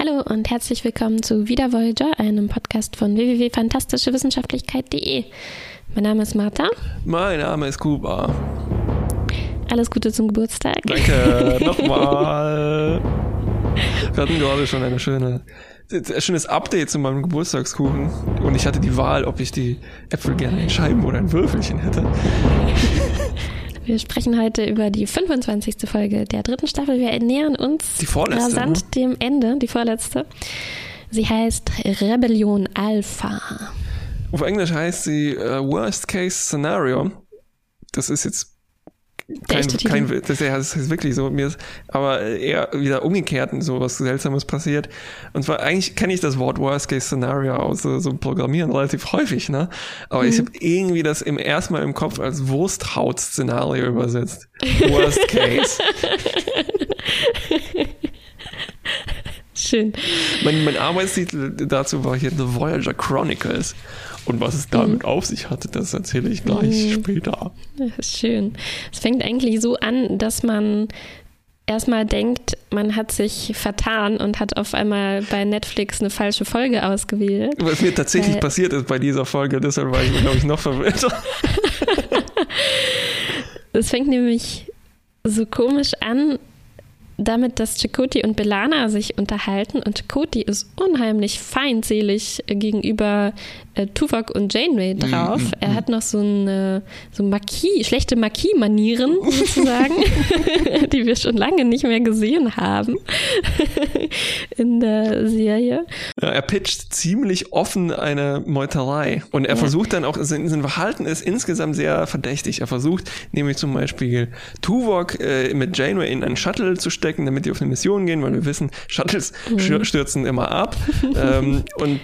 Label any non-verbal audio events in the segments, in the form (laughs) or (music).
Hallo und herzlich willkommen zu Wieder Voyager, einem Podcast von www.fantastischewissenschaftlichkeit.de. Mein Name ist Martha. Mein Name ist Kuba. Alles Gute zum Geburtstag. Danke, (laughs) nochmal. Wir hatten gerade schon eine schöne, ein schönes Update zu meinem Geburtstagskuchen und ich hatte die Wahl, ob ich die Äpfel gerne in Scheiben oder in Würfelchen hätte. Wir sprechen heute über die 25. Folge der dritten Staffel. Wir nähern uns Die vorletzte, rasant ne? dem Ende, die vorletzte. Sie heißt Rebellion Alpha. Auf Englisch heißt sie äh, Worst Case Scenario. Das ist jetzt kein, kein das ist, ja- das ist wirklich so, mir ist aber eher wieder umgekehrt so was Seltsames passiert. Und zwar eigentlich kenne ich das Wort Worst Case Scenario aus so, so Programmieren relativ häufig, ne? Aber Mhm. ich habe irgendwie das im ersten Mal im Kopf als Wursthaut-Szenario übersetzt. (laughs) Worst Case. (laughs) Schön. mein, mein Arbeitstitel dazu war hier The Voyager Chronicles. Und was es Mhm. damit auf sich hatte, das erzähle ich gleich später. Das ist schön. Es fängt eigentlich so an, dass man erstmal denkt, man hat sich vertan und hat auf einmal bei Netflix eine falsche Folge ausgewählt. Was mir tatsächlich Weil- passiert ist bei dieser Folge, deshalb war ich, glaube ich, noch verwirrter. (laughs) Es fängt nämlich so komisch an, damit, dass Chakoti und Belana sich unterhalten und Chakoti ist unheimlich feindselig gegenüber äh, Tuvok und Janeway drauf. Er hat noch so eine so Marquis, schlechte Marquis-Manieren (laughs) sozusagen, (laughs) die wir schon lange nicht mehr gesehen haben (laughs) in der Serie. Ja, er pitcht ziemlich offen eine Meuterei. Und er Ja. versucht dann auch, sein, sein Verhalten ist insgesamt sehr verdächtig. Er versucht nämlich zum Beispiel Tuvok äh, mit Janeway in einen Shuttle zu stecken, damit die auf eine Mission gehen, weil wir wissen, Shuttles stür- stürzen immer ab. (laughs) ähm, und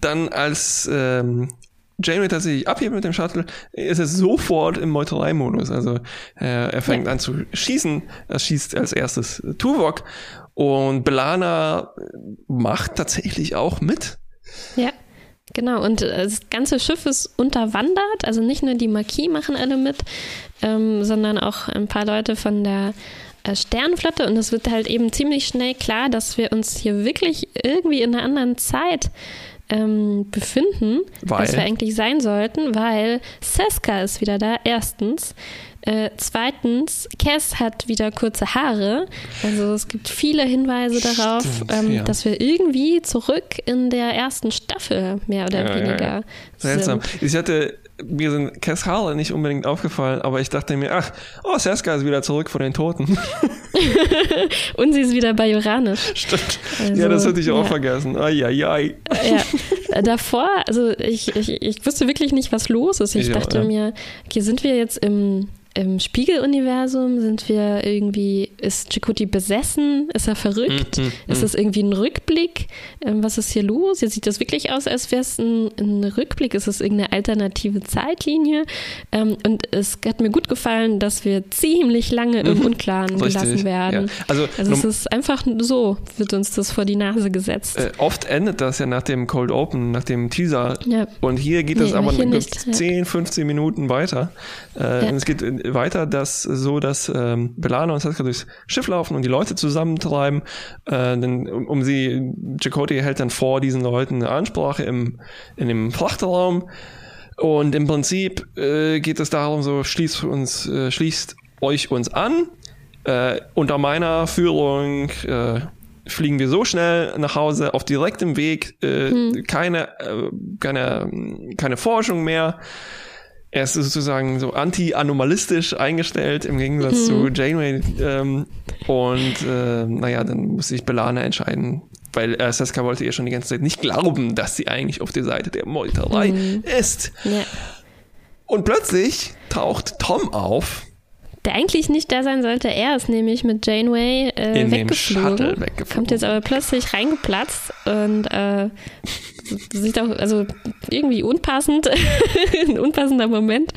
dann als ähm, Janeway tatsächlich abhebt mit dem Shuttle, ist er sofort im Meutereimodus. Also äh, er fängt an zu schießen. Er schießt als erstes äh, Tuvok und Belana macht tatsächlich auch mit. Ja, genau. Und äh, das ganze Schiff ist unterwandert. Also nicht nur die Marquis machen alle mit, ähm, sondern auch ein paar Leute von der Sternenflotte. Und es wird halt eben ziemlich schnell klar, dass wir uns hier wirklich irgendwie in einer anderen Zeit ähm, befinden, Weil? als wir eigentlich sein sollten, weil Seska ist wieder da, erstens. Äh, zweitens, Cass hat wieder kurze Haare. Also es gibt viele Hinweise darauf, Stimmt, ähm, ja. dass wir irgendwie zurück in der ersten Staffel mehr oder Ja, weniger ja. Seltsam. sind. Ich hatte, mir sind Cass Harler nicht unbedingt aufgefallen, aber ich dachte mir, ach, oh, Seska ist wieder zurück von den Toten. (laughs) Und sie ist wieder bajoranisch. Stimmt. Also, ja, das hatte ich auch ja. vergessen. Ai, Ja, (laughs) davor, also ich, ich, ich wusste wirklich nicht, was los ist. Ich Ich auch, dachte ja. mir, okay, sind wir jetzt im, im Spiegeluniversum? Sind wir irgendwie, ist Chakoti besessen? Ist er verrückt? Mm, mm, ist das irgendwie ein Rückblick? Ähm, was ist hier los? Jetzt sieht das wirklich aus, als wäre es ein, ein Rückblick. Ist es irgendeine alternative Zeitlinie? Ähm, und es hat mir gut gefallen, dass wir ziemlich lange im Unklaren Mhm. Richtig, gelassen werden. ja. Also, Also es ist einfach so, wird uns das vor die Nase gesetzt. Äh, oft endet das ja nach dem Cold Open, nach dem Teaser. Ja. Und hier geht Nee, es aber hier noch nicht, ja. 10, 15 Minuten weiter. Äh, Ja. Es geht weiter, dass so, dass ähm, Belana und Seska durchs Schiff laufen und die Leute zusammentreiben. Äh, denn, um, um sie, Chakotay hält dann vor diesen Leuten eine Ansprache im, in dem Frachtraum. Und im Prinzip äh, geht es darum, so schließt uns, äh, schließt euch uns an. Äh, unter meiner Führung äh, fliegen wir so schnell nach Hause auf direktem Weg, äh, keine, äh, keine, keine Forschung mehr. Er ist sozusagen so anti-anomalistisch eingestellt im Gegensatz zu Janeway. Ähm, und äh, naja, dann muss sich Belana entscheiden, weil äh, Seska wollte ihr schon die ganze Zeit nicht glauben, dass sie eigentlich auf der Seite der Meuterei ist. Ja. Und plötzlich taucht Tom auf Der eigentlich nicht da sein sollte. Er ist nämlich mit Janeway äh, In dem weggeflogen. Shuttle weggeflogen. Kommt jetzt aber plötzlich reingeplatzt und äh, sieht auch also irgendwie unpassend, (laughs) ein unpassender Moment.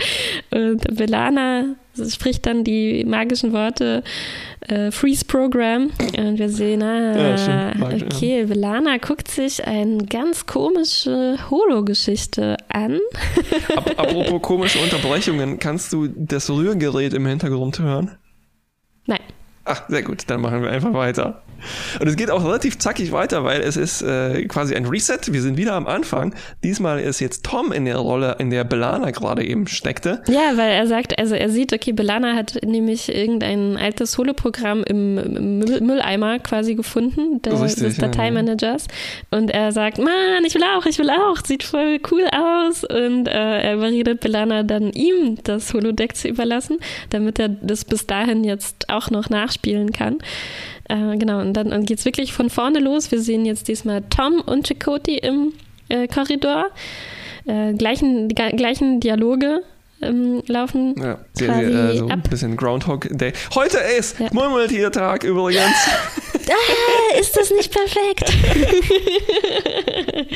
Und Belana spricht dann die magischen Worte äh, Freeze Program und wir sehen, ah, Ja, okay, Belana guckt sich eine ganz komische Holo-Geschichte an. (laughs) Ap apropos komische Unterbrechungen, kannst du das Rührgerät im Hintergrund hören? Nein. Ach, sehr gut, dann machen wir einfach weiter. Und es geht auch relativ zackig weiter, weil es ist äh, quasi ein Reset. Wir sind wieder am Anfang. Diesmal ist jetzt Tom in der Rolle, in der Belana gerade eben steckte. Ja, weil er sagt, also er sieht, okay, Belana hat nämlich irgendein altes Holoprogramm im, im Mülleimer quasi gefunden, der, Richtig, des Dateimanagers. Ja. Und er sagt, Mann, ich will auch, ich will auch, sieht voll cool aus. Und äh, er überredet Belana dann ihm das Holodeck zu überlassen, damit er das bis dahin jetzt auch noch nachspielen kann. Äh, genau, und dann, geht es wirklich von vorne los. Wir sehen jetzt diesmal Tom und Chakoti im äh, Korridor. Äh, gleichen, gleichen Dialoge ähm, laufen. Ja, die, die, äh, so ein bisschen Groundhog Day. Heute ist ja. Murmeltiertag übrigens. (laughs) ah, ist das nicht perfekt? (laughs)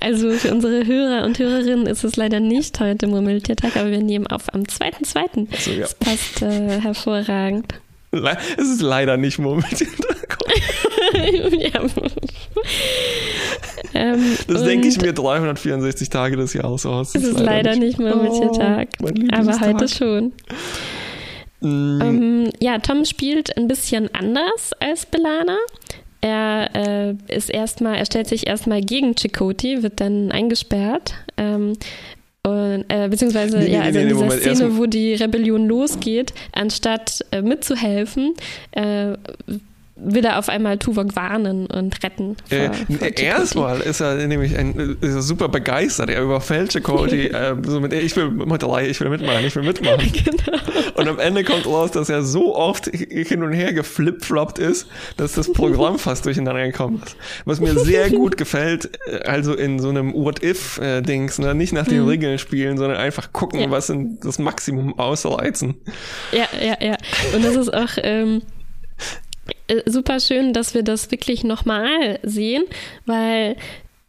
also für unsere Hörer und Hörerinnen ist es leider nicht heute Murmeltiertag, aber wir nehmen auf am 2.2. So, ja. Das passt äh, hervorragend. Es ist leider nicht Murmeltiertag. (laughs) ja. ähm, das denke ich mir 364 Tage des Jahres aus. Es ist, ist leider, leider nicht Murmeltiertag, oh, aber heute schon. Mm. Ähm, ja, Tom spielt ein bisschen anders als Belana. Er äh, ist erstmal, er stellt sich erstmal gegen Chakoti, wird dann eingesperrt. Ähm, und, äh, beziehungsweise, nee, ja, also nee, in dieser Moment, Szene, wo die Rebellion losgeht, anstatt äh, mitzuhelfen, äh, will er auf einmal Tuvok warnen und retten. Äh, Erstmal ist er nämlich ein, ist er super begeistert. Er überfällt Chakotay (laughs) äh, so mit, ich will Modelei, ich will mitmachen, ich will mitmachen. (laughs) genau. Und am Ende kommt raus, dass er so oft hin und her geflipfloppt ist, dass das Programm fast durcheinander gekommen ist. Was mir sehr (laughs) gut gefällt, äh, also in so einem What-If-Dings, ne? nicht nach den mhm. Regeln spielen, sondern einfach gucken, ja. was sind das Maximum ausreizen. Ja, ja, ja. Und das ist auch, ähm, äh, super schön, dass wir das wirklich nochmal sehen, weil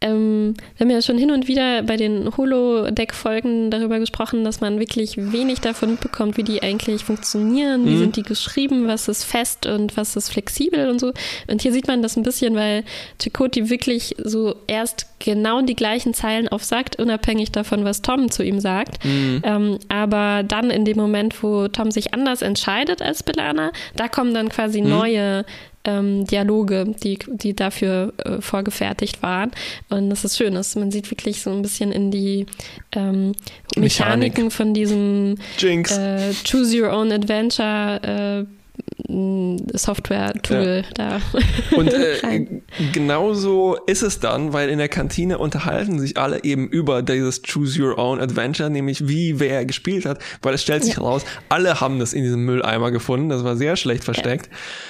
ähm, wir haben ja schon hin und wieder bei den Holodeck-Folgen darüber gesprochen, dass man wirklich wenig davon mitbekommt, wie die eigentlich funktionieren, mhm. wie sind die geschrieben, was ist fest und was ist flexibel und so. Und hier sieht man das ein bisschen, weil Chakoti wirklich so erst genau die gleichen Zeilen aufsagt, unabhängig davon, was Tom zu ihm sagt. Mhm. Ähm, aber dann in dem Moment, wo Tom sich anders entscheidet als Belana, da kommen dann quasi mhm. neue ähm, Dialoge, die, die dafür äh, vorgefertigt waren. Und das ist schön, dass man sieht wirklich so ein bisschen in die ähm, Mechaniken Mechanik. von diesem äh, Choose Your Own Adventure äh, Software-Tool ja. da. Und äh, (laughs) genauso ist es dann, weil in der Kantine unterhalten sich alle eben über dieses Choose Your Own Adventure, nämlich wie wer gespielt hat, weil es stellt sich ja. raus, alle haben das in diesem Mülleimer gefunden, das war sehr schlecht versteckt.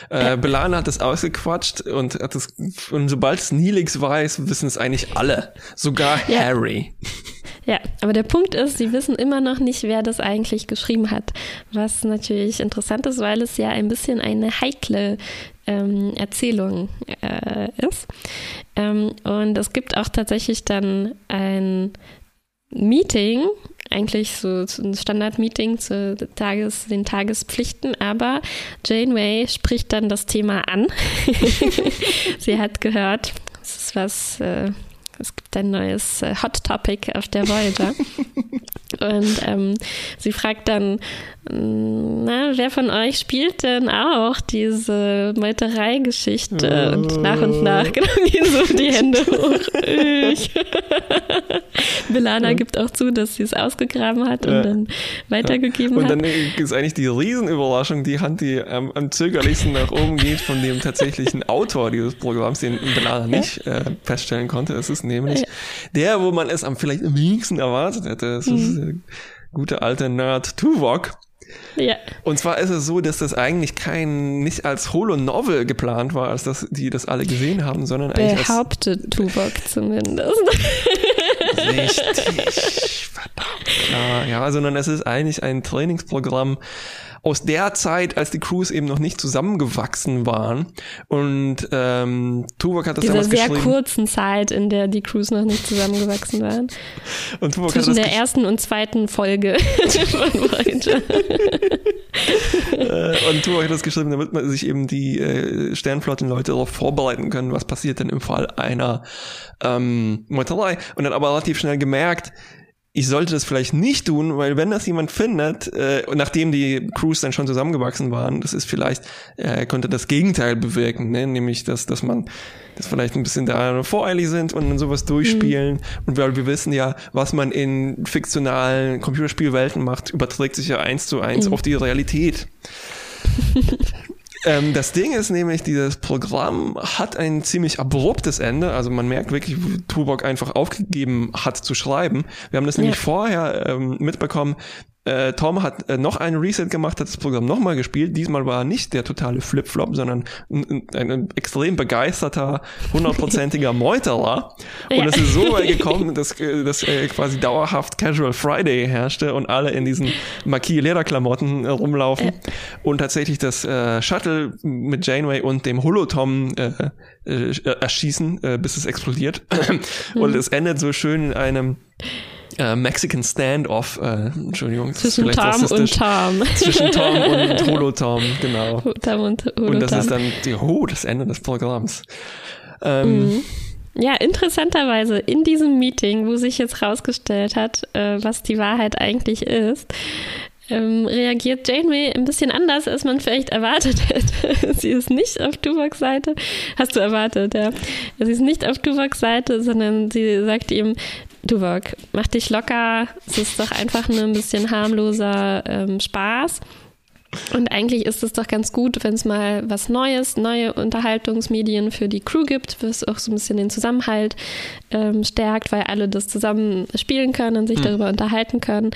Ja. Äh, Belana hat das ausgequatscht und hat das, und sobald es Nilix weiß, wissen es eigentlich alle, sogar Harry. Ja, aber der Punkt ist, sie wissen immer noch nicht, wer das eigentlich geschrieben hat. Was natürlich interessant ist, weil es ja ein bisschen eine heikle ähm, Erzählung äh, ist. Ähm, und es gibt auch tatsächlich dann ein Meeting, eigentlich so ein Standard-Meeting zu Tages, den Tagespflichten, aber Janeway spricht dann das Thema an. (laughs) Sie hat gehört, das ist was, äh, es gibt ein neues äh, Hot Topic auf der Voyager. (laughs) Und ähm, sie fragt dann, na, wer von euch spielt denn auch diese Meuterei-Geschichte? Oh. Und nach und nach genau, (laughs) gehen so die Hände (laughs) hoch. Ich. Belana ja. gibt auch zu, dass sie es ausgegraben hat und ja. dann weitergegeben und hat. Und dann ist eigentlich die Riesenüberraschung, die Hand, die ähm, am zögerlichsten nach oben geht von dem tatsächlichen Autor dieses Programms, den Belana nicht äh, feststellen konnte. Es ist nämlich der, wo man es am vielleicht am wenigsten erwartet hätte. Es mhm. ist der gute alte Nerd Tuvok. Ja. Und zwar ist es so, dass das eigentlich kein, nicht als Holo-Novel geplant war, als dass die das alle gesehen haben, sondern eigentlich Behauptet. Tuvok zumindest. Richtig, verdammt. Ja, sondern es ist eigentlich ein Trainingsprogramm aus der Zeit, als die Crews eben noch nicht zusammengewachsen waren. Und ähm, Tuvok hat das Dieser damals sehr kurzen Zeit, in der die Crews noch nicht zusammengewachsen waren. (laughs) Und Tuvok Zwischen der ersten und zweiten Folge (laughs) von Voyager. (laughs) Äh, und Tuvok hat das geschrieben, damit man sich eben die äh, Sternflottenleute darauf vorbereiten können, was passiert denn im Fall einer ähm, Meuterei. Und hat aber relativ schnell gemerkt, ich sollte das vielleicht nicht tun, weil wenn das jemand findet, äh, nachdem die Crews dann schon zusammengewachsen waren, das ist vielleicht, äh, könnte das Gegenteil bewirken, ne? nämlich, dass, dass man das vielleicht ein bisschen da voreilig sind und dann sowas durchspielen. Mhm. Und weil wir wissen ja, was man in fiktionalen Computerspielwelten macht, überträgt sich ja eins zu eins mhm. auf die Realität. (laughs) Ähm, das Ding ist nämlich, dieses Programm hat ein ziemlich abruptes Ende. Also man merkt wirklich, wie Tuvok einfach aufgegeben hat zu schreiben. Wir haben das nämlich vorher ähm, mitbekommen, äh, Tom hat äh, noch einen Reset gemacht, hat das Programm nochmal gespielt. Diesmal war er nicht der totale Flip-Flop, sondern ein, ein, ein, extrem begeisterter, hundertprozentiger (laughs) Meuterer. Und ja. es ist so weit gekommen, dass, äh, dass äh, quasi dauerhaft Casual Friday herrschte und alle in diesen Marquis-Lederklamotten äh, rumlaufen. Und tatsächlich das äh, Shuttle mit Janeway und dem Holotom äh, erschießen, äh, bis es explodiert. (laughs) und mhm. es endet so schön in einem äh, Mexican Standoff, äh, Entschuldigung. (laughs) Zwischen Tom und Tom. Zwischen Tom und Holotom, genau. Tom und Holotom. Und das ist dann die, oh, das Ende des Programms. Ähm, mhm. Ja, interessanterweise in diesem Meeting, wo sich jetzt rausgestellt hat, äh, was die Wahrheit eigentlich ist, ähm, reagiert Janeway ein bisschen anders, als man vielleicht erwartet hätte. (laughs) Sie ist nicht auf Tuvoks Seite. Hast du erwartet, ja. Sie ist nicht auf Tuvoks Seite, sondern sie sagt ihm, Tuvok, mach dich locker. Es ist doch einfach nur ein bisschen harmloser ähm, Spaß. Und eigentlich ist es doch ganz gut, wenn es mal was Neues, neue Unterhaltungsmedien für die Crew gibt, was auch so ein bisschen den Zusammenhalt ähm, stärkt, weil alle das zusammen spielen können und sich mhm. darüber unterhalten können.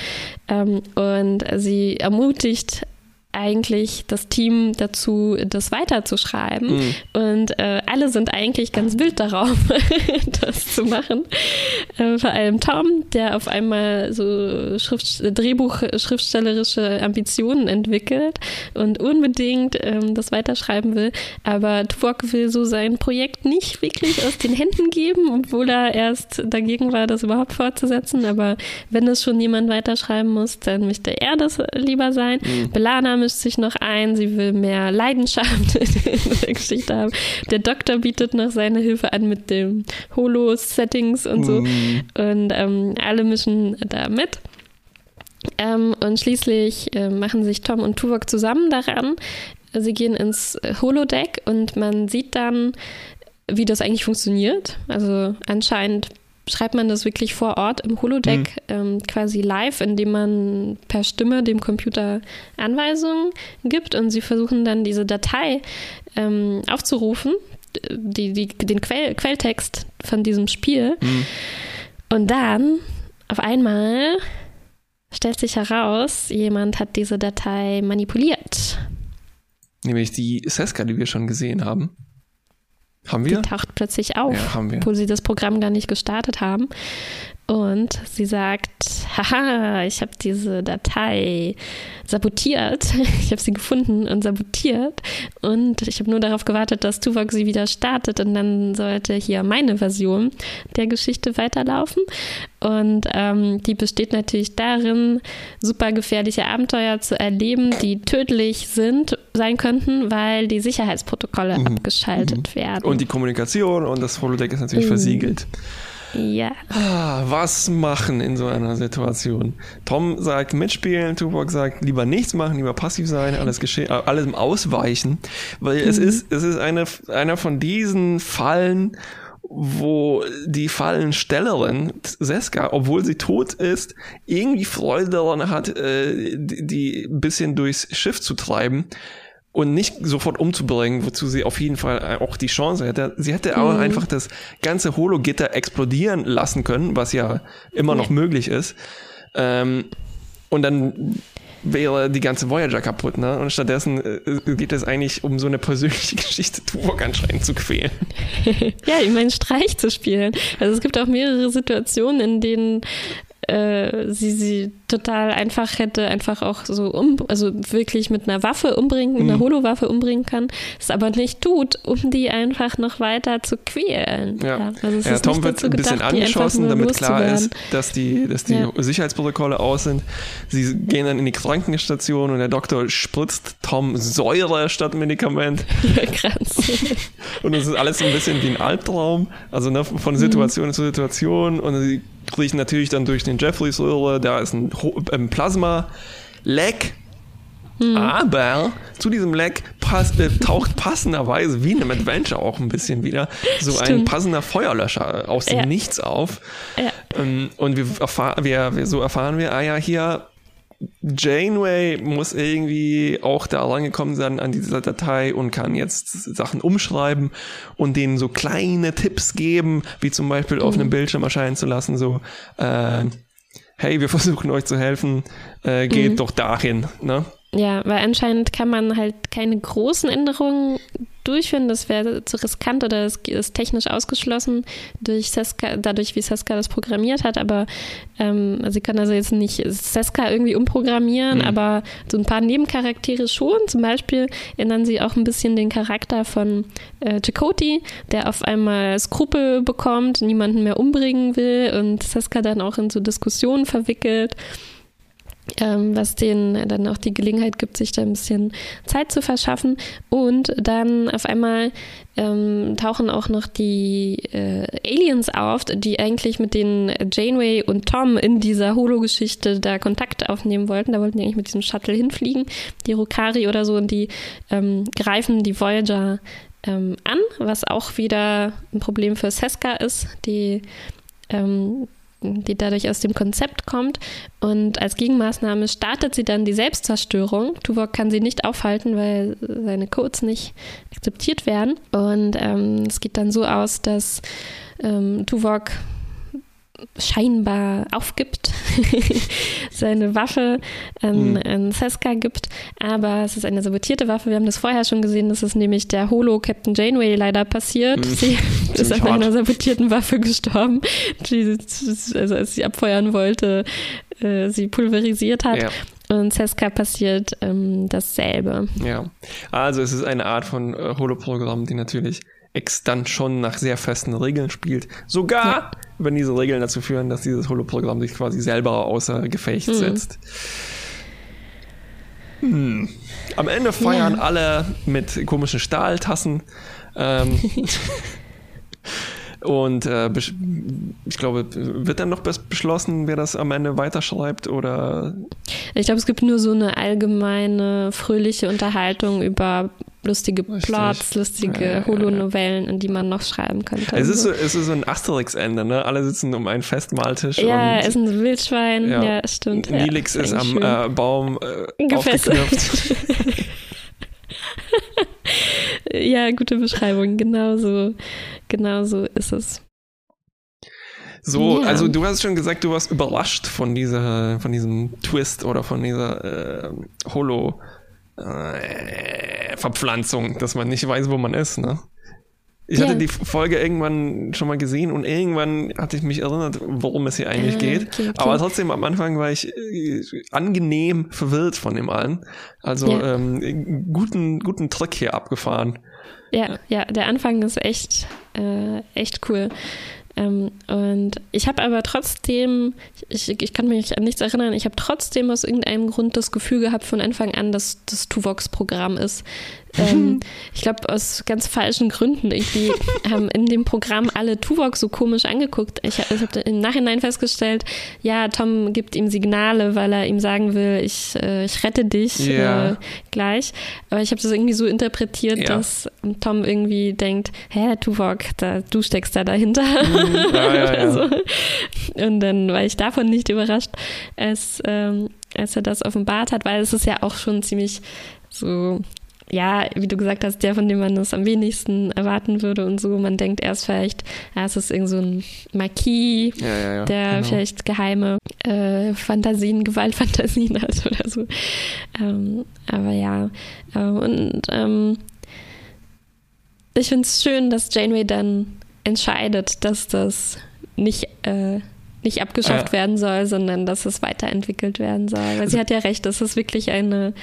Ähm, und sie ermutigt eigentlich das Team dazu, das weiterzuschreiben. Mhm. Und äh, alle sind eigentlich ganz wild darauf, (laughs) das zu machen. Äh, vor allem Tom, der auf einmal so Schrift, Drehbuch, schriftstellerische Ambitionen entwickelt und unbedingt ähm, das weiterschreiben will. Aber Tuvok will so sein Projekt nicht wirklich aus den Händen geben, obwohl er erst dagegen war, das überhaupt fortzusetzen. Aber wenn es schon jemand weiterschreiben muss, dann möchte er das lieber sein. Mhm. Belana mischt sich noch ein, sie will mehr Leidenschaft (laughs) in der Geschichte haben. Der Doktor bietet noch seine Hilfe an mit dem Holo-Settings und so. Mm. Und ähm, alle mischen da mit. Ähm, und schließlich äh, machen sich Tom und Tuvok zusammen daran. Sie gehen ins Holodeck und man sieht dann, wie das eigentlich funktioniert. Also anscheinend schreibt man das wirklich vor Ort im Holodeck mhm. ähm, quasi live, indem man per Stimme dem Computer Anweisungen gibt und sie versuchen dann diese Datei ähm, aufzurufen, die, die, den Quell, Quelltext von diesem Spiel. Mhm. Und dann auf einmal stellt sich heraus, jemand hat diese Datei manipuliert. Nämlich die Seska, die wir schon gesehen haben. Haben wir? Die taucht plötzlich auf, ja, obwohl sie das Programm gar nicht gestartet haben. Und sie sagt, haha, ich habe diese Datei sabotiert. (laughs) Ich habe sie gefunden und sabotiert. Und ich habe nur darauf gewartet, dass Tuvok sie wieder startet. Und dann sollte hier meine Version der Geschichte weiterlaufen. Und ähm, die besteht natürlich darin, super gefährliche Abenteuer zu erleben, die tödlich sind, sein könnten, weil die Sicherheitsprotokolle mhm. abgeschaltet mhm. werden. Und die Kommunikation und das Holodeck ist natürlich mhm. versiegelt. Ja. Ah, was machen in so einer Situation? Tom sagt mitspielen, Tuvok sagt lieber nichts machen, lieber passiv sein, alles geschehen, äh, alles im Ausweichen, weil mhm. es ist, es ist eine, einer von diesen Fallen, wo die Fallenstellerin Seska, obwohl sie tot ist, irgendwie Freude daran hat, äh, die, die ein bisschen durchs Schiff zu treiben und nicht sofort umzubringen, wozu sie auf jeden Fall auch die Chance hätte. Sie hätte auch mhm. einfach das ganze Holo-Gitter explodieren lassen können, was ja immer noch möglich ist. Ähm, und dann wäre die ganze Voyager kaputt, ne? Und stattdessen äh, geht es eigentlich um so eine persönliche (laughs) Geschichte, Tuvok anscheinend zu quälen. (laughs) ja, ich meine, Streich zu spielen. Also es gibt auch mehrere Situationen, in denen äh, sie sie total einfach hätte einfach auch so um, also wirklich mit einer Waffe umbringen, mhm. einer Holowaffe umbringen kann, es aber nicht tut, um die einfach noch weiter zu quälen. Ja, ja, also ja Tom wird ein bisschen gedacht, angeschossen, damit klar ist, dass die, dass die ja. Sicherheitsprotokolle aus sind. Sie gehen dann in die Krankenstation und der Doktor spritzt Tom Säure statt Medikament. (laughs) Ja, krass. (laughs) und es ist alles so ein bisschen wie ein Albtraum, also ne, von Situation mhm. zu Situation und sie kriechen natürlich dann durch den Jeffreys-Röhre, da ist ein, ein Plasma-Leck. Hm. Aber zu diesem Leck pass, äh, taucht passenderweise, wie in einem Adventure auch ein bisschen wieder, so Stimmt. ein passender Feuerlöscher aus dem ja. Nichts auf. Ja. Ähm, und wir, erfahr wir, wir, so erfahren wir, ah ja, hier Janeway muss irgendwie auch da rangekommen sein an dieser Datei und kann jetzt Sachen umschreiben und denen so kleine Tipps geben, wie zum Beispiel mhm. auf einem Bildschirm erscheinen zu lassen, so, äh, hey, wir (laughs) versuchen euch zu helfen, äh, geht mhm. doch dahin, ne? Ja, weil anscheinend kann man halt keine großen Änderungen durchführen. Das wäre zu riskant oder es ist technisch ausgeschlossen durch Seska, dadurch, wie Seska das programmiert hat. Aber ähm, sie können also jetzt nicht Seska irgendwie umprogrammieren, mhm. aber so ein paar Nebencharaktere schon. Zum Beispiel ändern sie auch ein bisschen den Charakter von äh, Chakoti, der auf einmal Skrupel bekommt, niemanden mehr umbringen will und Seska dann auch in so Diskussionen verwickelt ähm, was denen dann auch die Gelegenheit gibt, sich da ein bisschen Zeit zu verschaffen. Und dann auf einmal ähm, tauchen auch noch die äh, Aliens auf, die eigentlich mit den Janeway und Tom in dieser Holo-Geschichte da Kontakt aufnehmen wollten. Da wollten die eigentlich mit diesem Shuttle hinfliegen, die Rokari oder so, und die ähm, greifen die Voyager ähm, an, was auch wieder ein Problem für Seska ist, die die dadurch aus dem Konzept kommt. Und als Gegenmaßnahme startet sie dann die Selbstzerstörung. Tuvok kann sie nicht aufhalten, weil seine Codes nicht akzeptiert werden. Und ähm, es geht dann so aus, dass ähm, Tuvok scheinbar aufgibt, (laughs) seine Waffe an, mhm. an Seska gibt. Aber es ist eine sabotierte Waffe. Wir haben das vorher schon gesehen. Das ist nämlich der Holo Captain Janeway leider passiert. Mhm. (laughs) Sie ist an einer sabotierten Waffe gestorben, die, also als sie abfeuern wollte, äh, sie pulverisiert hat. Ja. Und Seska passiert ähm, dasselbe. Ja, also es ist eine Art von äh, Holo-Programm, die natürlich X dann schon nach sehr festen Regeln spielt. Sogar ja. wenn diese Regeln dazu führen, dass dieses Holo-Programm sich quasi selber außer Gefecht mhm. setzt. Hm. Am Ende feiern ja. alle mit komischen Stahltassen. Ähm, (laughs) Und äh, ich glaube, wird dann noch beschlossen, wer das am Ende weiterschreibt oder? Ich glaube, es gibt nur so eine allgemeine fröhliche Unterhaltung über lustige Plots, lustige ja, Holo-Novellen, in die man noch schreiben könnte. Es ist so, es ist so ein Asterix-Ende, ne? Alle sitzen um einen Festmahltisch. Ja, und, ist ein Wildschwein, ja, ja stimmt. Nilix ja, ist, ist am äh, Baum äh, aufgeknüpft. (laughs) ja, gute Beschreibung, genau so. Genau so ist es. So, ja. also du hast schon gesagt, du warst überrascht von dieser, von diesem Twist oder von dieser äh, Holo äh, Verpflanzung, dass man nicht weiß, wo man ist, ne? Ich ja. hatte die Folge irgendwann schon mal gesehen und irgendwann hatte ich mich erinnert, worum es hier eigentlich ah, geht. Okay, okay. Aber trotzdem am Anfang war ich äh, angenehm verwirrt von dem allen. Also ja. ähm, guten, guten Trick hier abgefahren. Ja, ja, der Anfang ist echt, äh, echt cool. Ähm, und ich habe aber trotzdem, ich, ich kann mich an nichts erinnern, ich habe trotzdem aus irgendeinem Grund das Gefühl gehabt von Anfang an, dass das Tuvox-Programm ist. Ähm, ich glaube, aus ganz falschen Gründen. Irgendwie haben in dem Programm alle Tuvok so komisch angeguckt. Ich, habe im Nachhinein festgestellt, ja, Tom gibt ihm Signale, weil er ihm sagen will, ich, äh, ich rette dich yeah. äh, gleich. Aber ich habe das irgendwie so interpretiert, ja. dass Tom irgendwie denkt, hä, Tuvok, da, du steckst da dahinter. Mhm. (laughs) Ja, ja, so. Und dann war ich davon nicht überrascht, als, ähm, als er das offenbart hat, weil es ist ja auch schon ziemlich so ja, wie du gesagt hast, der, von dem man es am wenigsten erwarten würde und so. Man denkt erst vielleicht, ja, es ist irgend so ein Marquis, ja, ja, ja, der genau. vielleicht geheime äh, Fantasien, Gewaltfantasien (laughs) hat oder so. Ähm, aber ja, äh, und ähm, ich finde es schön, dass Janeway dann entscheidet, dass das nicht äh, nicht abgeschafft ja. werden soll, sondern dass es weiterentwickelt werden soll. Weil also, sie hat ja recht, das ist wirklich eine,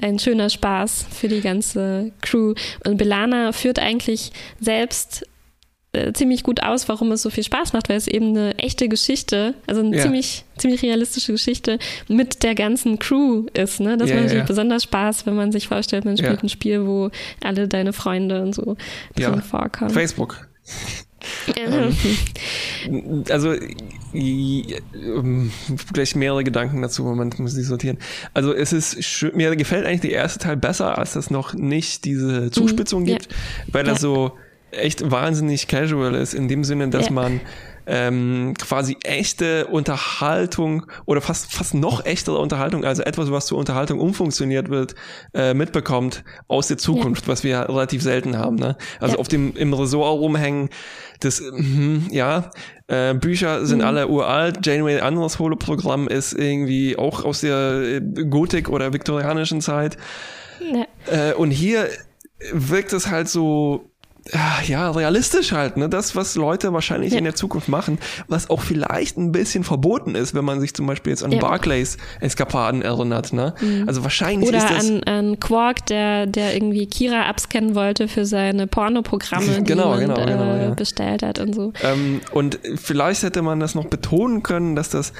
ein schöner Spaß für die ganze Crew. Und Belana führt eigentlich selbst äh, ziemlich gut aus, warum es so viel Spaß macht, weil es eben eine echte Geschichte, also eine ja. ziemlich, ziemlich realistische Geschichte mit der ganzen Crew ist. Ne? Das ja, macht natürlich besonders Spaß, wenn man sich vorstellt, man spielt ein Spiel, wo alle deine Freunde und so drin vorkommen. Facebook. Ähm. also gleich mehrere Gedanken dazu, Moment, muss ich sortieren. Also es ist schön, mir gefällt eigentlich der erste Teil besser, als das noch nicht diese Zuspitzung mhm, gibt, ja. weil das ja. so echt wahnsinnig casual ist, in dem Sinne, dass ja. man ähm, quasi echte Unterhaltung oder fast fast noch echtere Unterhaltung, also etwas, was zur Unterhaltung umfunktioniert wird, äh, mitbekommt aus der Zukunft, ja. was wir relativ selten haben. Ne? Also ja. auf dem im Ressort rumhängen, das mh, ja äh, Bücher sind mhm. alle uralt. Janeway anderes Holoprogramm ist irgendwie auch aus der äh, Gotik oder viktorianischen Zeit. Ja. Äh, und hier wirkt es halt so ja, realistisch halt, ne? Das, was Leute wahrscheinlich ja. in der Zukunft machen, was auch vielleicht ein bisschen verboten ist, wenn man sich zum Beispiel jetzt an ja. Barclays Eskapaden erinnert, ne? Mhm. Also wahrscheinlich Oder ist das. An, an Quark, der, der irgendwie Kira abscannen wollte für seine Pornoprogramme, die genau, genau, genau, äh, ja. bestellt hat und so. Ähm, und vielleicht hätte man das noch betonen können, dass das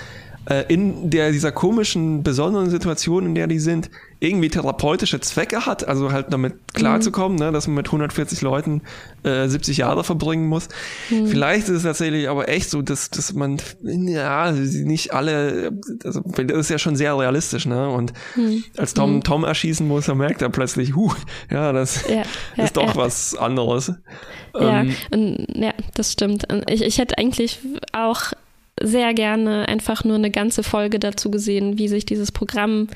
äh, in der, dieser komischen, besonderen Situation, in der die sind, irgendwie therapeutische Zwecke hat, also halt damit klarzukommen, mhm. ne, dass man mit 140 Leuten äh, 70 Jahre verbringen muss. Mhm. Vielleicht ist es tatsächlich aber echt so, dass, dass man, ja, nicht alle, also, das ist ja schon sehr realistisch, ne? Und mhm. als Tom mhm. Tom erschießen muss, dann merkt er plötzlich, huh, ja, das ja, ja, ist doch ja. was anderes. Ja, ähm, und, ja, das stimmt. Ich, ich hätte eigentlich auch sehr gerne einfach nur eine ganze Folge dazu gesehen, wie sich dieses Programm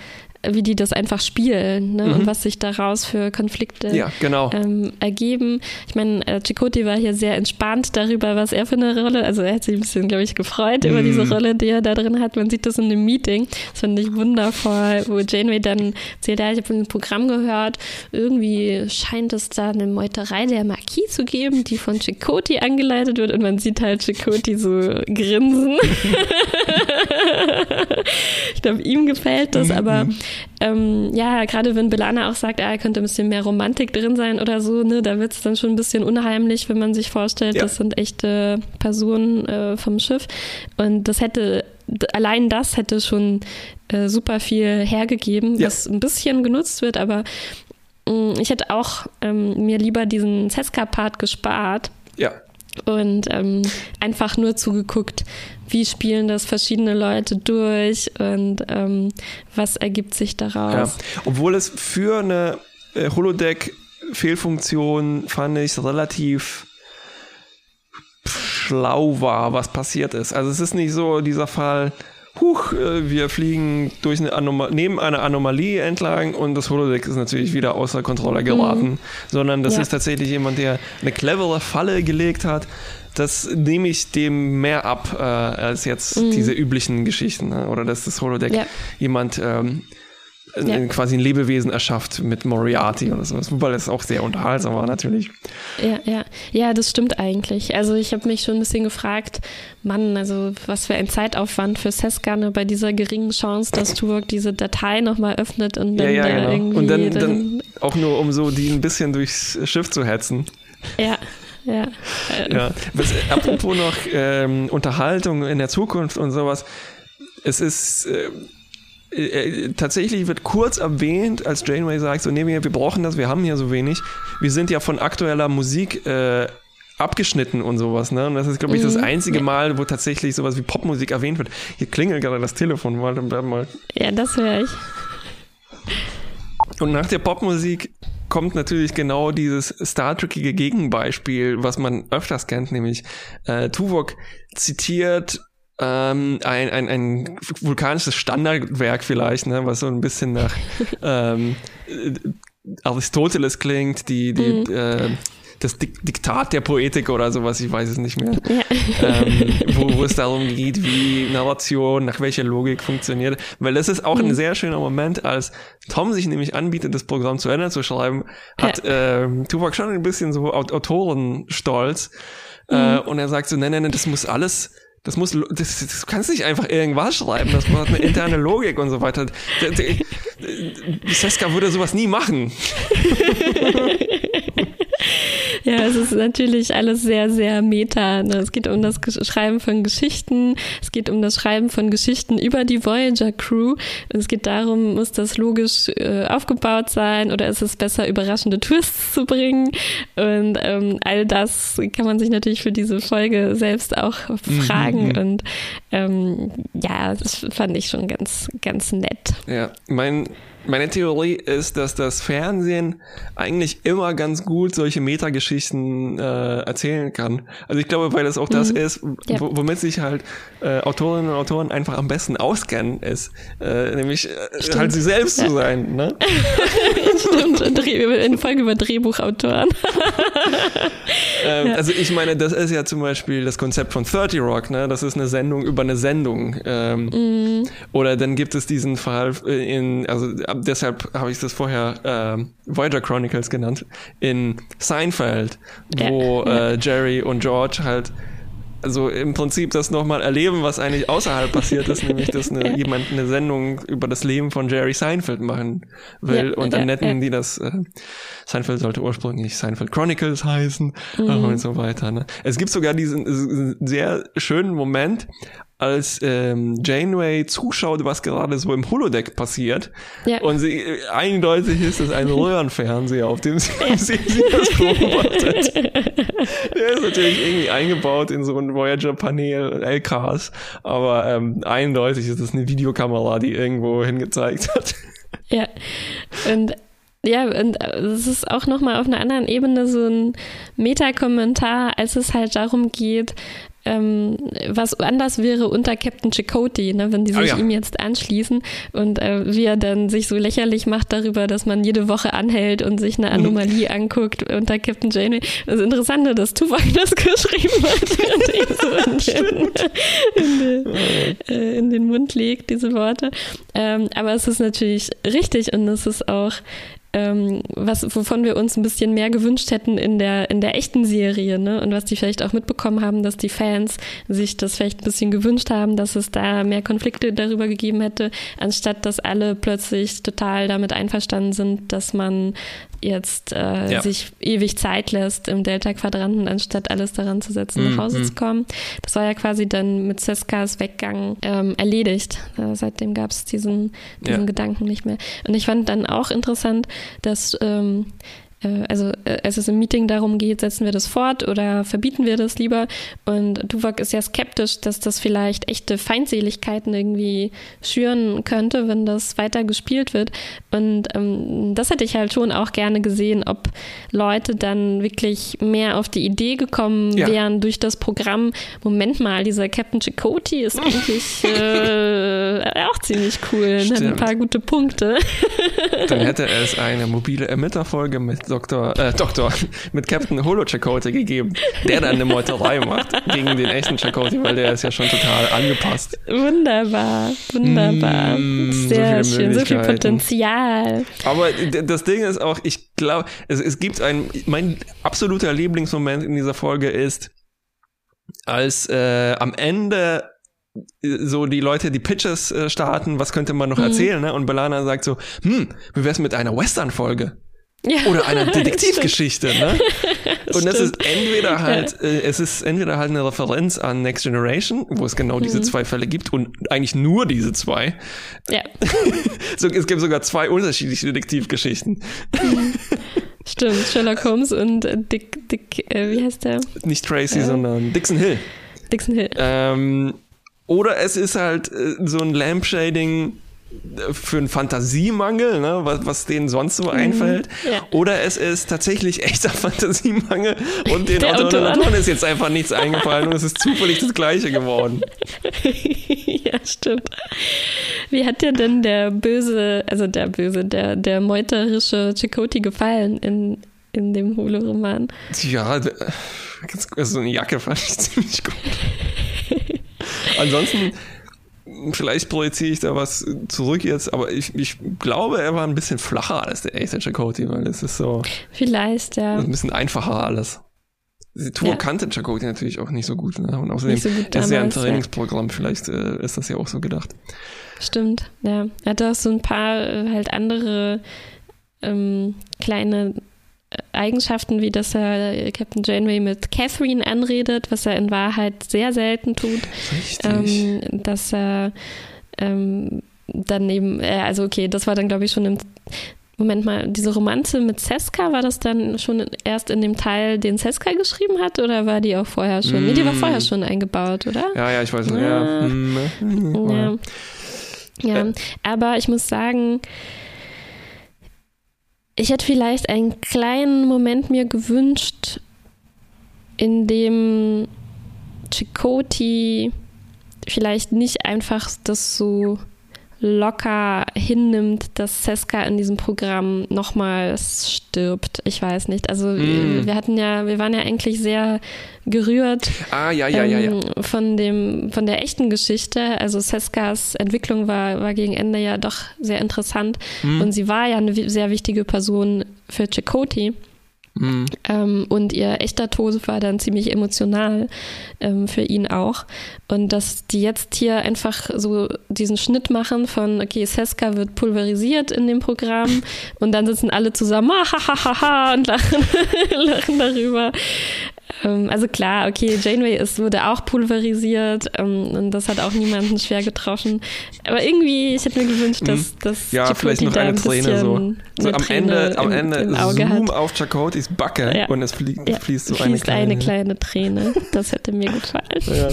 wie die das einfach spielen ne? mhm. und was sich daraus für Konflikte ja, genau. ähm, ergeben. Ich meine, äh, Chakoti war hier sehr entspannt darüber, was er für eine Rolle, also er hat sich ein bisschen, glaube ich, gefreut mhm. über diese Rolle, die er da drin hat. Man sieht das in dem Meeting, das fand ich wundervoll, wo Janeway dann erzählt, ja, ich habe ein Programm gehört, irgendwie scheint es da eine Meuterei der Marquis zu geben, die von Chakoti angeleitet wird und man sieht halt Chakoti so grinsen. (laughs) (laughs) ich glaube, ihm gefällt das, mhm. Ähm, ja, gerade wenn Belana auch sagt, ah, er könnte ein bisschen mehr Romantik drin sein oder so, ne, da wird es dann schon ein bisschen unheimlich, wenn man sich vorstellt, ja. das sind echte Personen äh, vom Schiff. Und das hätte, allein das hätte schon äh, super viel hergegeben, ja. was ein bisschen genutzt wird, aber mh, mm, ich hätte auch ähm, mir lieber diesen Seska-Part gespart. Ja und ähm, einfach nur zugeguckt, wie spielen das verschiedene Leute durch und ähm, was ergibt sich daraus. Ja. Obwohl es für eine äh, Holodeck-Fehlfunktion fand ich relativ schlau war, was passiert ist. Also es ist nicht so dieser Fall, huch, äh, wir fliegen durch eine Anoma neben einer Anomalie entlang und das Holodeck ist natürlich wieder außer Kontrolle geraten, mhm. sondern das ja. ist tatsächlich jemand, der eine clevere Falle gelegt hat. Das nehme ich dem mehr ab äh, als jetzt mhm. diese üblichen Geschichten ne? oder dass das Holodeck ja. jemand ähm, ja. quasi ein Lebewesen erschafft mit Moriarty oder sowas, wobei das auch sehr unterhaltsam war natürlich. Ja, ja, ja, das stimmt eigentlich. Also ich habe mich schon ein bisschen gefragt, Mann, also was für ein Zeitaufwand für Seskane bei dieser geringen Chance, dass Tuvok diese Datei nochmal öffnet und dann ja, ja, genau. irgendwie und dann, dann auch nur um so die ein bisschen durchs Schiff zu hetzen. Ja, ja. ja. Was, apropos noch ähm, Unterhaltung in der Zukunft und sowas. Es ist äh, äh, tatsächlich wird kurz erwähnt, als Janeway sagt, so nee, wir, wir brauchen das, wir haben hier so wenig. Wir sind ja von aktueller Musik äh, abgeschnitten und sowas, ne? Und das ist, glaube ich, das mhm. einzige Mal, wo tatsächlich sowas wie Popmusik erwähnt wird. Hier klingelt gerade das Telefon, warte mal. Ja, das höre ich. Und nach der Popmusik kommt natürlich genau dieses Star Trekige Gegenbeispiel, was man öfters kennt, nämlich äh, Tuvok zitiert ähm, ein, ein, ein vulkanisches Standardwerk vielleicht, ne, was so ein bisschen nach (laughs) ähm, Aristoteles klingt, die, die mhm. äh, das Diktat der Poetik oder sowas, ich weiß es nicht mehr, ja. ähm, wo, wo es (laughs) darum geht, wie Narration, nach welcher Logik funktioniert. Weil das ist auch mhm. ein sehr schöner Moment, als Tom sich nämlich anbietet, das Programm zu Ende zu schreiben, hat ja. ähm, Tuvok schon ein bisschen so Autorenstolz. Äh, mhm. Äh, und er sagt so, nein, nein, nein, das muss alles das muss, das, das kannst nicht einfach irgendwas schreiben. Das hat eine interne Logik und so weiter. Seska würde sowas nie machen. (laughs) (laughs) Ja, es ist natürlich alles sehr, sehr meta. Ne? Es geht um das Schreiben von Geschichten, es geht um das Schreiben von Geschichten über die Voyager Crew. Es geht darum, muss das logisch äh, aufgebaut sein oder ist es besser, überraschende Twists zu bringen? Und ähm, all das kann man sich natürlich für diese Folge selbst auch fragen. Mhm. Und ähm, ja, das fand ich schon ganz, ganz nett. Ja, mein meine Theorie ist, dass das Fernsehen eigentlich immer ganz gut solche Metageschichten äh, erzählen kann. Also ich glaube, weil es auch das mhm. ist, ja. womit sich halt äh, Autorinnen und Autoren einfach am besten auskennen, ist äh, nämlich äh, halt sie selbst ja. zu sein. Ne? (laughs) Stimmt, in Folge über Drehbuchautoren. (laughs) ähm, ja. Also ich meine, das ist ja zum Beispiel das Konzept von 30 Rock, ne? Das ist eine Sendung über eine Sendung. Ähm, mhm. Oder dann gibt es diesen Fall in, also deshalb habe ich das vorher äh, Voyager Chronicles genannt, in Seinfeld, wo ja. äh, Jerry und George halt also im Prinzip das nochmal erleben, was eigentlich außerhalb passiert ist, nämlich dass eine, (laughs) ja. jemand eine Sendung über das Leben von Jerry Seinfeld machen will ja, und dann netten ja, die das, äh, Seinfeld sollte ursprünglich Seinfeld Chronicles heißen mhm. und so weiter. Ne? Es gibt sogar diesen sehr schönen Moment, als ähm, Janeway zuschaut, was gerade so im Holodeck passiert. Ja. Und sie äh, eindeutig ist es ein (laughs) Röhrenfernseher, auf dem sie, ja. sie, sie das (laughs) beobachtet. Der ist natürlich irgendwie eingebaut in so ein Voyager-Panel, LKs, aber ähm, eindeutig ist es eine Videokamera, die irgendwo hingezeigt hat. Ja, und ja, und es ist auch nochmal auf einer anderen Ebene so ein Meta-Kommentar, als es halt darum geht, ähm, was anders wäre unter Captain Chakotay, ne, wenn die sich oh ja. ihm jetzt anschließen und äh, wie er dann sich so lächerlich macht darüber, dass man jede Woche anhält und sich eine mhm. Anomalie mhm. anguckt unter Captain Janeway. Das Interessante, dass Tuvok das geschrieben hat (laughs) und ihm so in den, in, den, äh, in den Mund legt, diese Worte. Ähm, aber es ist natürlich richtig und es ist auch ähm, was, wovon wir uns ein bisschen mehr gewünscht hätten in der, in der echten Serie, ne? Und was die vielleicht auch mitbekommen haben, dass die Fans sich das vielleicht ein bisschen gewünscht haben, dass es da mehr Konflikte darüber gegeben hätte, anstatt dass alle plötzlich total damit einverstanden sind, dass man jetzt äh, ja. sich ewig Zeit lässt im Delta-Quadranten, anstatt alles daran zu setzen, mhm. nach Hause zu kommen. Das war ja quasi dann mit Seskas Weggang ähm, erledigt. Äh, seitdem gab es diesen, diesen ja. Gedanken nicht mehr. Und ich fand dann auch interessant, dass ähm, äh, also äh, als es im Meeting darum geht, setzen wir das fort oder verbieten wir das lieber? Und Tuvok ist ja skeptisch, dass das vielleicht echte Feindseligkeiten irgendwie schüren könnte, wenn das weiter gespielt wird. Und ähm, das hätte ich halt schon auch gerne gesehen, ob Leute dann wirklich mehr auf die Idee gekommen ja. wären durch das Programm. Moment mal, dieser Captain Chakotay ist (laughs) eigentlich äh, auch ziemlich cool, Stimmt. hat ein paar gute Punkte. Dann hätte es eine mobile Ermitterfolge mit Doktor, äh, Doktor, mit Captain Holo Chakotay gegeben, der dann eine Meuterei macht gegen den echten Chakotay, weil der ist ja schon total angepasst. Wunderbar, wunderbar. Mm, Sehr so schön, so viel Potenzial. Aber das Ding ist auch, ich glaube, es, es gibt ein, mein absoluter Lieblingsmoment in dieser Folge ist, als äh, am Ende so die Leute die Pitches äh, starten, was könnte man noch mhm. erzählen, ne? Und Belana sagt so, hm, wie wär's mit einer Western-Folge? Ja. Oder einer (laughs) Detektivgeschichte, ne? (laughs) Und das ist entweder halt, ja. äh, es ist entweder halt eine Referenz an Next Generation, wo es genau mhm. diese zwei Fälle gibt und eigentlich nur diese zwei. Ja. (laughs) so, es gibt sogar zwei unterschiedliche Detektivgeschichten. Mhm. Stimmt, Sherlock Holmes und Dick, Dick, äh, wie heißt der? Nicht Tracy, äh, sondern Dixon Hill. Dixon Hill. Ähm, oder es ist halt äh, so ein Lampshading für einen Fantasiemangel, ne, was, was denen sonst so mhm. einfällt. Ja. Oder es ist tatsächlich echter (laughs) Fantasiemangel und den Autoren ist jetzt einfach nichts eingefallen und es ist zufällig das Gleiche geworden. (laughs) ja, stimmt. Wie hat dir denn der böse, also der böse, der, der meuterische Chakoti gefallen in, in dem Holo-Roman? Ja, also so eine Jacke fand ich (laughs) ziemlich gut. Ansonsten vielleicht projiziere ich da was zurück jetzt, aber ich, ich glaube, er war ein bisschen flacher als der echte Chakoti, weil es ist so. Vielleicht, ja. Ein bisschen einfacher alles. Die Tour ja. kannte Chakoti natürlich auch nicht so gut. Ne? Und außerdem so ist damals, ja ein Trainingsprogramm, ja. vielleicht äh, ist das ja auch so gedacht. Stimmt, ja. Er hatte auch so ein paar äh, halt andere ähm, kleine Eigenschaften, wie dass er Captain Janeway mit Catherine anredet, was er in Wahrheit sehr selten tut. Richtig. Ähm, dass er ähm, dann eben, äh, also okay, das war dann glaube ich schon im Moment mal, diese Romanze mit Seska, war das dann schon erst in dem Teil, den Seska geschrieben hat, oder war die auch vorher schon? Mm. Nee, die war vorher schon eingebaut, oder? Ja, ja, ich weiß nicht. Ja. Ja. Mm. ja. ja. Aber ich muss sagen, ich hätte vielleicht einen kleinen Moment mir gewünscht, in dem Chakoti vielleicht nicht einfach das so locker hinnimmt, dass Seska in diesem Programm nochmals stirbt. Ich weiß nicht. Also mm. wir hatten ja, wir waren ja eigentlich sehr gerührt ah, ja, ja, ja, ähm, von dem, von der echten Geschichte. Also Seskas Entwicklung war, war gegen Ende ja doch sehr interessant mm. und sie war ja eine sehr wichtige Person für Chakoti. Mhm. Ähm, und ihr echter Tod war dann ziemlich emotional ähm, für ihn auch. Und dass die jetzt hier einfach so diesen Schnitt machen von, okay, Seska wird pulverisiert in dem Programm (laughs) und dann sitzen alle zusammen ah, und lachen, (laughs) lachen darüber. Ähm, also klar, okay, Janeway ist, wurde auch pulverisiert ähm, und das hat auch niemanden schwer getroffen. Aber irgendwie, ich hätte mir gewünscht, dass, mhm. dass ja, Chakoti vielleicht noch eine ein Träne so. so am Träne Ende, am Ende im, im Zoom hat. auf Chakotis Backe Ja. und es flie Ja, fließt so fließt eine kleine, eine kleine Träne. Das hätte mir gefallen. Ja.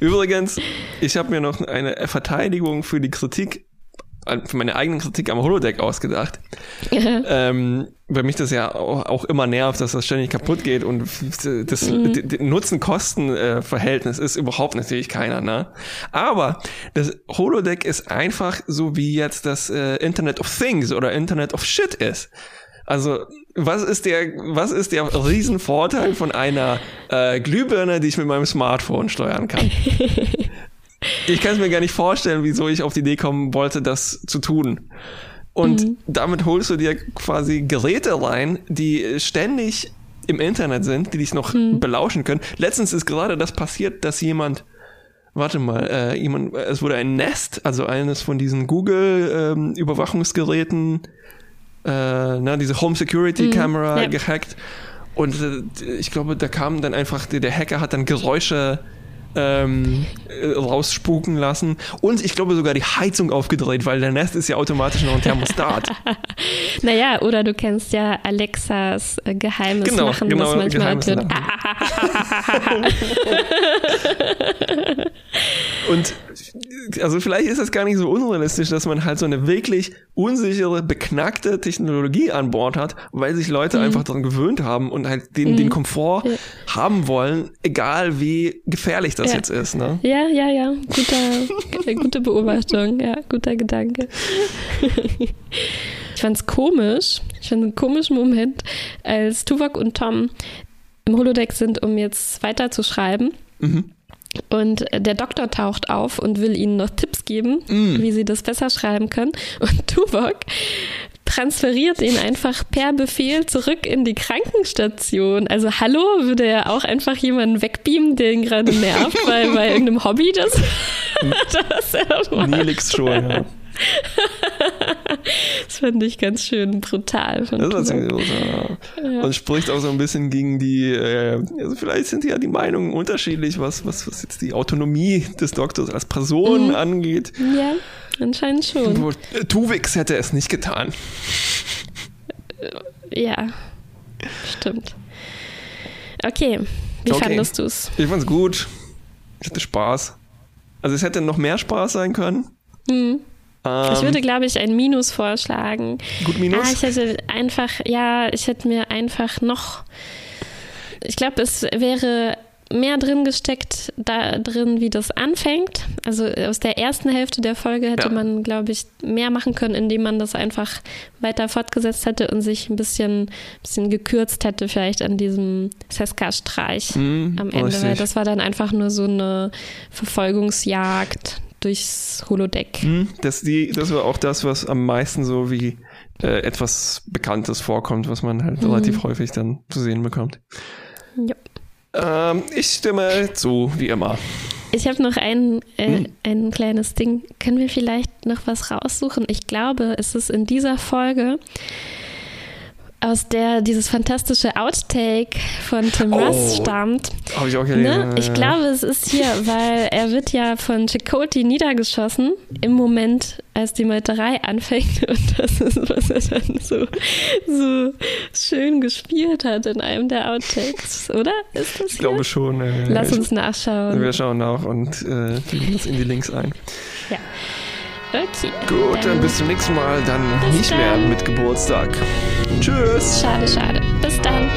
Übrigens, ich habe mir noch eine Verteidigung für die Kritik, für meine eigene Kritik am Holodeck ausgedacht. (laughs) ähm, weil mich das ja auch, immer nervt, dass das ständig kaputt geht und das Mhm. Nutzen-Kosten-Verhältnis ist überhaupt natürlich keiner, ne? Aber das Holodeck ist einfach so wie jetzt das äh, Internet of Things oder Internet of Shit ist. Also, was ist der, was ist der Riesenvorteil von einer äh, Glühbirne, die ich mit meinem Smartphone steuern kann? (laughs) Ich kann es mir gar nicht vorstellen, wieso ich auf die Idee kommen wollte, das zu tun. Und Mhm. damit holst du dir quasi Geräte rein, die ständig im Internet sind, die dich noch Mhm. belauschen können. Letztens ist gerade das passiert, dass jemand, warte mal, äh, jemand, es wurde ein Nest, also eines von diesen Google-Überwachungsgeräten, äh, na, diese Home Security Camera Mhm. ja. gehackt. Und äh, ich glaube, da kam dann einfach, der, der Hacker hat dann Geräusche ähm, äh, rausspuken lassen. Und ich glaube sogar die Heizung aufgedreht, weil der Nest ist ja automatisch noch ein Thermostat. (laughs) Naja, oder du kennst ja Alexas äh, geheimes Genau, Lachen, genau, was manchmal geheimes wird. (laughs) Und also vielleicht ist das gar nicht so unrealistisch, dass man halt so eine wirklich unsichere, beknackte Technologie an Bord hat, weil sich Leute einfach daran gewöhnt haben und halt den, den Komfort Ja. haben wollen, egal wie gefährlich das Ja. jetzt ist. Ne? Ja, ja, ja. Guter, äh, gute Beobachtung. Ja, guter Gedanke. ich fand's komisch. Ich fand einen komischen Moment, als Tuvok und Tom im Holodeck sind, um jetzt weiterzuschreiben. Mhm. Und der Doktor taucht auf und will ihnen noch Tipps geben, Mm. wie sie das besser schreiben können. Und Tuvok transferiert ihn einfach per Befehl zurück in die Krankenstation. Also hallo, würde er auch einfach jemanden wegbeamen, der ihn gerade nervt, bei, bei (laughs) irgendeinem Hobby das, (laughs) das er macht. Nelix schon, ja. (laughs) Das fand ich ganz schön brutal Das war ziemlich ja. Und spricht auch so ein bisschen gegen die, äh, also vielleicht sind ja die Meinungen unterschiedlich, was, was, was jetzt die Autonomie des Doktors als Person Mhm. angeht. Ja, anscheinend schon. Äh, Tuvix hätte es nicht getan. Ja, stimmt. Okay, wie Okay. fandest du es? Ich fand's gut. Ich hatte Spaß. Also es hätte noch mehr Spaß sein können. Hm. Ähm, Ich würde, glaube ich, ein Minus vorschlagen. gut Minus. Ah, ich hätte einfach, ja, ich hätte mir einfach noch, ich glaube, es wäre mehr drin gesteckt, da drin, wie das anfängt. Also aus der ersten Hälfte der Folge hätte Ja. man, glaube ich, mehr machen können, indem man das einfach weiter fortgesetzt hätte und sich ein bisschen, bisschen gekürzt hätte, vielleicht an diesem Seska-Streich Mhm, am Ende, richtig. weil das war dann einfach nur so eine Verfolgungsjagd durchs Holodeck. Hm, das, die, das war auch das, was am meisten so wie äh, etwas Bekanntes vorkommt, was man halt relativ häufig dann zu sehen bekommt. Ja. Ähm, ich stimme zu, wie immer. Ich habe noch ein, äh, Hm. ein kleines Ding. Können wir vielleicht noch was raussuchen? Ich glaube, es ist in dieser Folge, aus der dieses fantastische Outtake von Tim Oh, Russ stammt. Habe ich auch gelesen. Ne? Ich glaube, es ist hier, (laughs) weil er wird ja von Chakoti niedergeschossen im Moment, als die Meuterei anfängt. (laughs) Und das ist, was er dann so, so schön gespielt hat in einem der Outtakes, oder? Ist das Ich glaube schon. Äh, Lass uns nachschauen. Wir schauen nach und äh, fügen das in die Links ein. Ja. Okay. Gut, dann bis zum nächsten Mal. Dann Bis nicht mehr dann. mit Geburtstag. Tschüss. Schade, schade. Bis dann.